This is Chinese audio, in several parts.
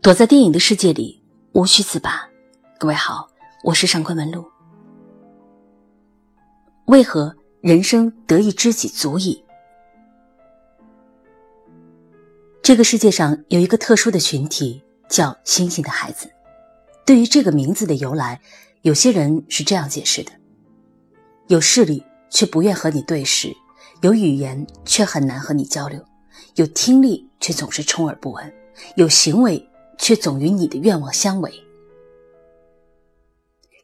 躲在电影的世界里，无需自拔。各位好，我是上官文露。为何人生得一知己足矣？这个世界上有一个特殊的群体，叫“星星的孩子”。对于这个名字的由来，有些人是这样解释的：有视力却不愿和你对视，有语言却很难和你交流，有听力却总是充耳不闻，有行为。却总与你的愿望相违，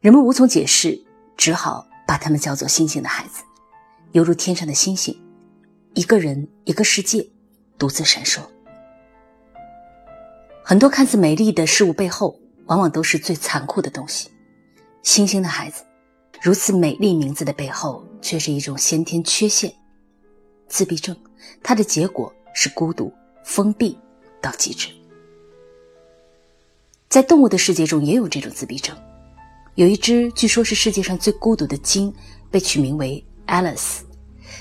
人们无从解释，只好把他们叫做“星星的孩子”，犹如天上的星星，一个人一个世界，独自闪烁。很多看似美丽的事物背后，往往都是最残酷的东西。星星的孩子，如此美丽名字的背后，却是一种先天缺陷——自闭症。它的结果是孤独、封闭到极致。在动物的世界中也有这种自闭症，有一只据说是世界上最孤独的鲸，被取名为 Alice。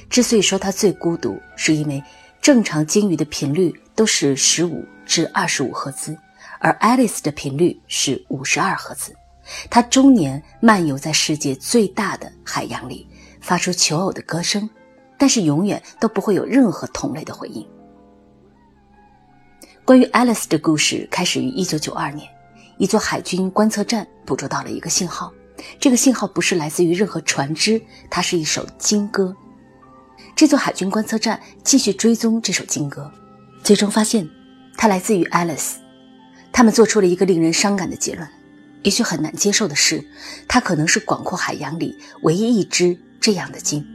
之所以说它最孤独，是因为正常鲸鱼的频率都是十五至二十五赫兹，而 Alice 的频率是五十二赫兹。它终年漫游在世界最大的海洋里，发出求偶的歌声，但是永远都不会有任何同类的回应。关于 Alice 的故事开始于一九九二年。一座海军观测站捕捉到了一个信号，这个信号不是来自于任何船只，它是一首鲸歌。这座海军观测站继续追踪这首鲸歌，最终发现它来自于 Alice。他们做出了一个令人伤感的结论：也许很难接受的是，它可能是广阔海洋里唯一一只这样的鲸。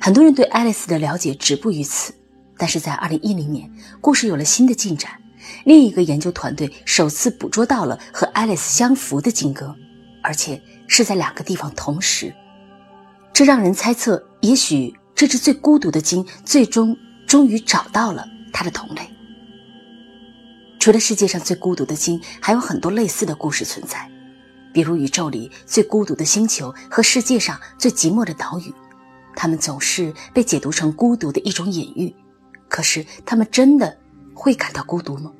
很多人对 Alice 的了解止步于此，但是在2010年，故事有了新的进展。另一个研究团队首次捕捉到了和爱丽丝相符的金歌，而且是在两个地方同时，这让人猜测，也许这只最孤独的鲸最终终于找到了它的同类。除了世界上最孤独的鲸，还有很多类似的故事存在，比如宇宙里最孤独的星球和世界上最寂寞的岛屿，它们总是被解读成孤独的一种隐喻。可是，它们真的？会感到孤独吗？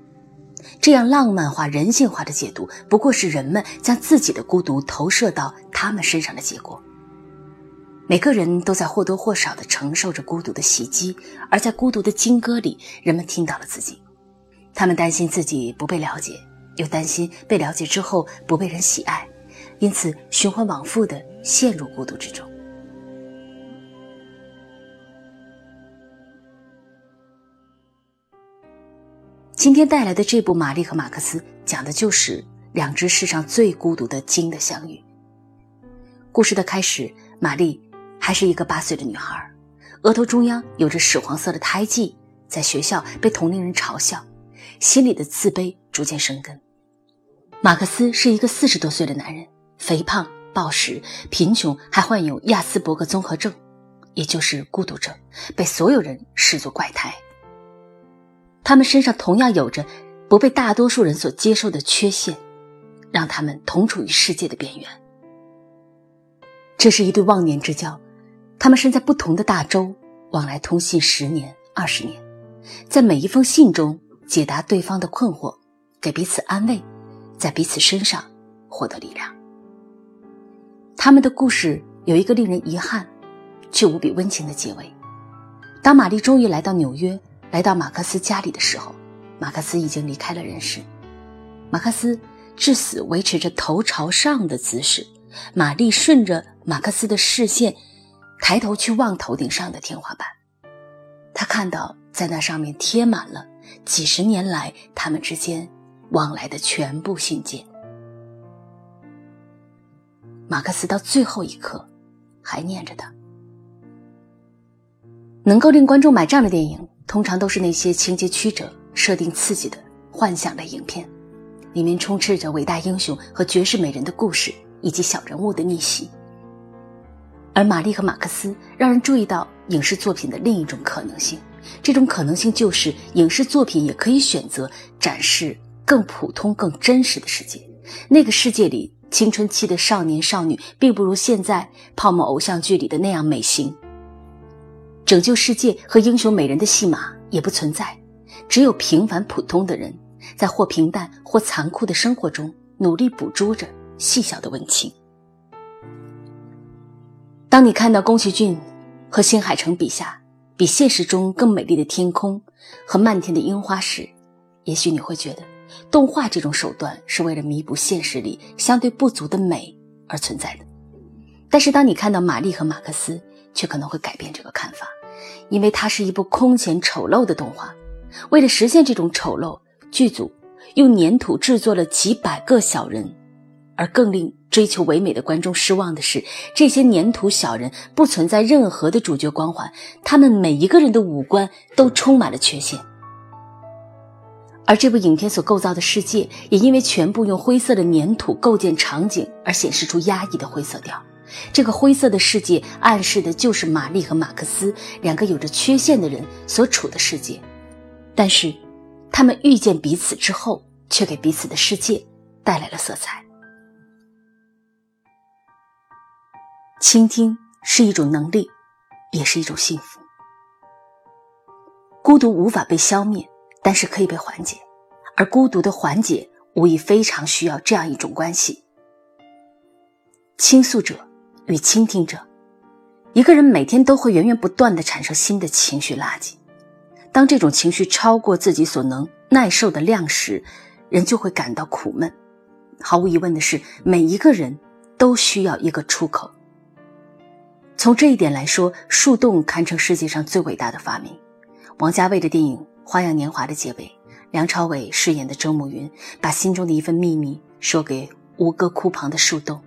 这样浪漫化、人性化的解读，不过是人们将自己的孤独投射到他们身上的结果。每个人都在或多或少地承受着孤独的袭击，而在孤独的金歌里，人们听到了自己。他们担心自己不被了解，又担心被了解之后不被人喜爱，因此循环往复地陷入孤独之中。今天带来的这部《玛丽和马克思》讲的就是两只世上最孤独的鲸的相遇。故事的开始，玛丽还是一个八岁的女孩，额头中央有着屎黄色的胎记，在学校被同龄人嘲笑，心里的自卑逐渐生根。马克思是一个四十多岁的男人，肥胖、暴食、贫穷，还患有亚斯伯格综合症，也就是孤独症，被所有人视作怪胎。他们身上同样有着不被大多数人所接受的缺陷，让他们同处于世界的边缘。这是一对忘年之交，他们身在不同的大洲，往来通信十年、二十年，在每一封信中解答对方的困惑，给彼此安慰，在彼此身上获得力量。他们的故事有一个令人遗憾，却无比温情的结尾。当玛丽终于来到纽约。来到马克思家里的时候，马克思已经离开了人世。马克思至死维持着头朝上的姿势。玛丽顺着马克思的视线，抬头去望头顶上的天花板。他看到，在那上面贴满了几十年来他们之间往来的全部信件。马克思到最后一刻还念着他。能够令观众买账的电影。通常都是那些情节曲折、设定刺激的幻想类影片，里面充斥着伟大英雄和绝世美人的故事，以及小人物的逆袭。而《玛丽和马克思》让人注意到影视作品的另一种可能性，这种可能性就是影视作品也可以选择展示更普通、更真实的世界。那个世界里，青春期的少年少女并不如现在泡沫偶像剧里的那样美型。拯救世界和英雄美人的戏码也不存在，只有平凡普通的人在或平淡或残酷的生活中努力捕捉着细小的温情。当你看到宫崎骏和新海诚笔下比现实中更美丽的天空和漫天的樱花时，也许你会觉得，动画这种手段是为了弥补现实里相对不足的美而存在的。但是，当你看到玛丽和马克思，却可能会改变这个看法，因为它是一部空前丑陋的动画。为了实现这种丑陋，剧组用粘土制作了几百个小人，而更令追求唯美的观众失望的是，这些粘土小人不存在任何的主角光环，他们每一个人的五官都充满了缺陷。而这部影片所构造的世界，也因为全部用灰色的粘土构建场景，而显示出压抑的灰色调。这个灰色的世界，暗示的就是玛丽和马克思两个有着缺陷的人所处的世界。但是，他们遇见彼此之后，却给彼此的世界带来了色彩。倾听是一种能力，也是一种幸福。孤独无法被消灭，但是可以被缓解，而孤独的缓解无疑非常需要这样一种关系：倾诉者与倾听者。一个人每天都会源源不断的产生新的情绪垃圾。当这种情绪超过自己所能耐受的量时，人就会感到苦闷。毫无疑问的是，每一个人都需要一个出口。从这一点来说，树洞堪称世界上最伟大的发明。王家卫的电影《花样年华》的结尾，梁朝伟饰演的周慕云把心中的一份秘密说给吴哥窟旁的树洞，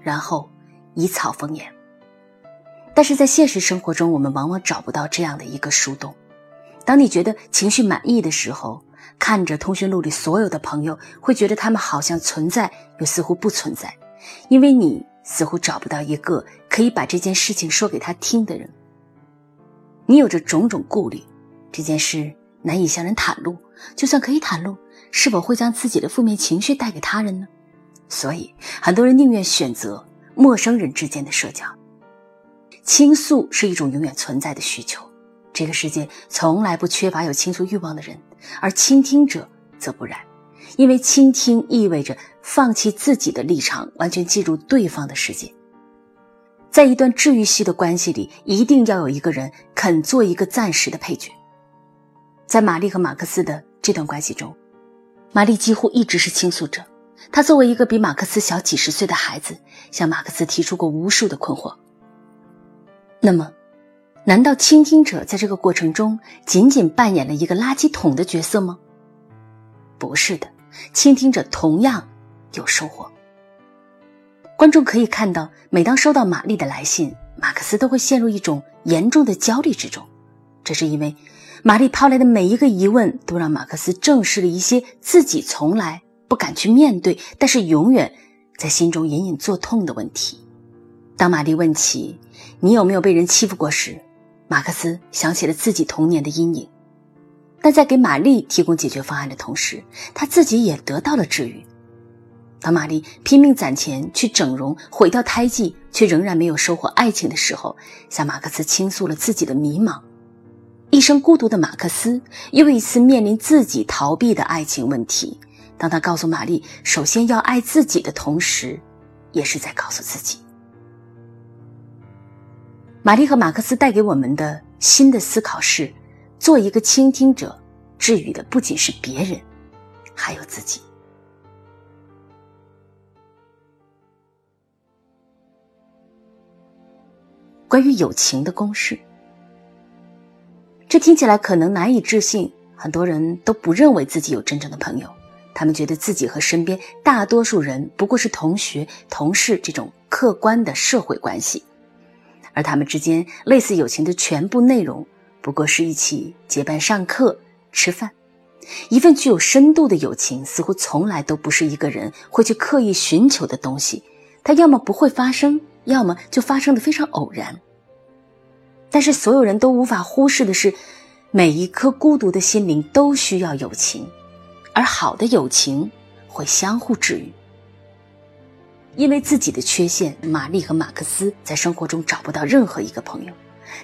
然后以草封眼。但是在现实生活中，我们往往找不到这样的一个树洞。当你觉得情绪满意的时候，看着通讯录里所有的朋友，会觉得他们好像存在，又似乎不存在，因为你似乎找不到一个可以把这件事情说给他听的人。你有着种种顾虑，这件事难以向人袒露，就算可以袒露，是否会将自己的负面情绪带给他人呢？所以，很多人宁愿选择陌生人之间的社交。倾诉是一种永远存在的需求。这个世界从来不缺乏有倾诉欲望的人，而倾听者则不然，因为倾听意味着放弃自己的立场，完全进入对方的世界。在一段治愈系的关系里，一定要有一个人肯做一个暂时的配角。在玛丽和马克思的这段关系中，玛丽几乎一直是倾诉者。他作为一个比马克思小几十岁的孩子，向马克思提出过无数的困惑。那么。难道倾听者在这个过程中仅仅扮演了一个垃圾桶的角色吗？不是的，倾听者同样有收获。观众可以看到，每当收到玛丽的来信，马克思都会陷入一种严重的焦虑之中。这是因为玛丽抛来的每一个疑问，都让马克思正视了一些自己从来不敢去面对，但是永远在心中隐隐作痛的问题。当玛丽问起你有没有被人欺负过时，马克思想起了自己童年的阴影，但在给玛丽提供解决方案的同时，他自己也得到了治愈。当玛丽拼命攒钱去整容、毁掉胎记，却仍然没有收获爱情的时候，向马克思倾诉了自己的迷茫。一生孤独的马克思又一次面临自己逃避的爱情问题。当他告诉玛丽首先要爱自己的同时，也是在告诉自己。玛丽和马克思带给我们的新的思考是：做一个倾听者，治愈的不仅是别人，还有自己。关于友情的公式，这听起来可能难以置信。很多人都不认为自己有真正的朋友，他们觉得自己和身边大多数人不过是同学、同事这种客观的社会关系。而他们之间类似友情的全部内容，不过是一起结伴上课、吃饭。一份具有深度的友情，似乎从来都不是一个人会去刻意寻求的东西。它要么不会发生，要么就发生的非常偶然。但是所有人都无法忽视的是，每一颗孤独的心灵都需要友情，而好的友情会相互治愈。因为自己的缺陷，玛丽和马克思在生活中找不到任何一个朋友。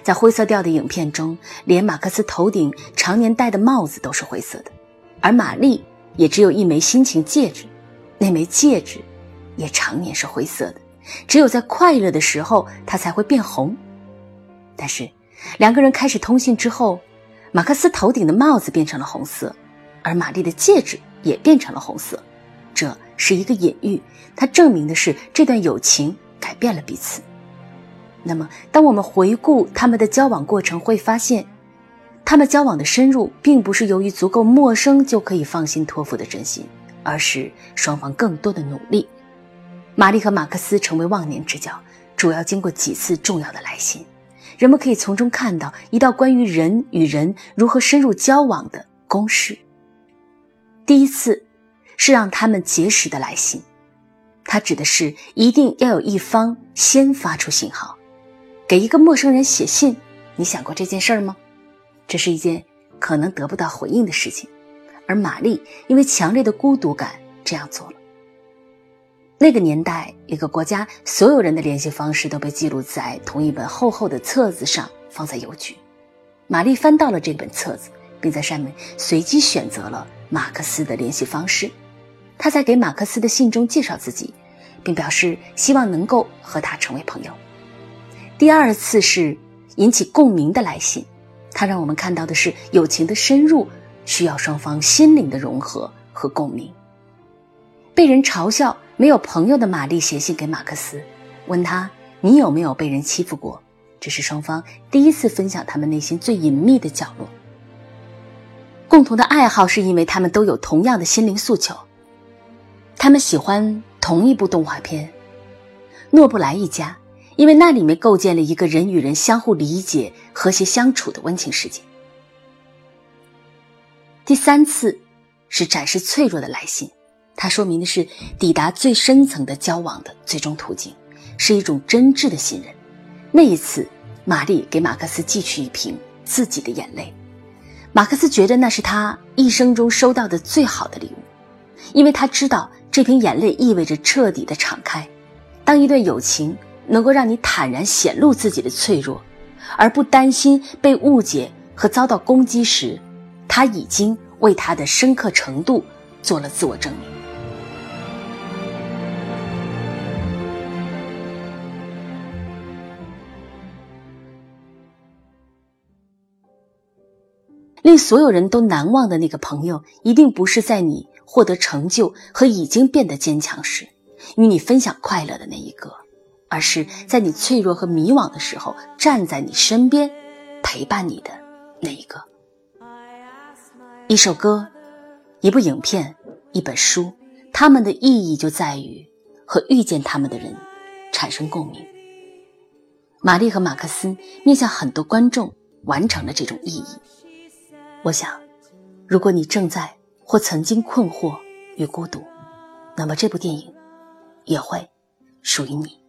在灰色调的影片中，连马克思头顶常年戴的帽子都是灰色的，而玛丽也只有一枚心情戒指，那枚戒指也常年是灰色的，只有在快乐的时候它才会变红。但是两个人开始通信之后，马克思头顶的帽子变成了红色，而玛丽的戒指也变成了红色。这是一个隐喻，它证明的是这段友情改变了彼此。那么，当我们回顾他们的交往过程，会发现，他们交往的深入，并不是由于足够陌生就可以放心托付的真心，而是双方更多的努力。玛丽和马克思成为忘年之交，主要经过几次重要的来信，人们可以从中看到一道关于人与人如何深入交往的公式。第一次。是让他们结识的来信，它指的是一定要有一方先发出信号，给一个陌生人写信。你想过这件事儿吗？这是一件可能得不到回应的事情，而玛丽因为强烈的孤独感这样做了。那个年代，一个国家所有人的联系方式都被记录在同一本厚厚的册子上，放在邮局。玛丽翻到了这本册子，并在上面随机选择了马克思的联系方式。他在给马克思的信中介绍自己，并表示希望能够和他成为朋友。第二次是引起共鸣的来信，它让我们看到的是友情的深入需要双方心灵的融合和共鸣。被人嘲笑没有朋友的玛丽写信给马克思，问他你有没有被人欺负过？这是双方第一次分享他们内心最隐秘的角落。共同的爱好是因为他们都有同样的心灵诉求。他们喜欢同一部动画片《诺布莱一家》，因为那里面构建了一个人与人相互理解、和谐相处的温情世界。第三次是展示脆弱的来信，它说明的是抵达最深层的交往的最终途径，是一种真挚的信任。那一次，玛丽给马克思寄去一瓶自己的眼泪，马克思觉得那是他一生中收到的最好的礼物，因为他知道。这瓶眼泪意味着彻底的敞开。当一段友情能够让你坦然显露自己的脆弱，而不担心被误解和遭到攻击时，他已经为他的深刻程度做了自我证明。令所有人都难忘的那个朋友，一定不是在你。获得成就和已经变得坚强时，与你分享快乐的那一个，而是在你脆弱和迷惘的时候站在你身边，陪伴你的那一个。一首歌，一部影片，一本书，它们的意义就在于和遇见他们的人产生共鸣。玛丽和马克思面向很多观众完成了这种意义。我想，如果你正在。或曾经困惑与孤独，那么这部电影也会属于你。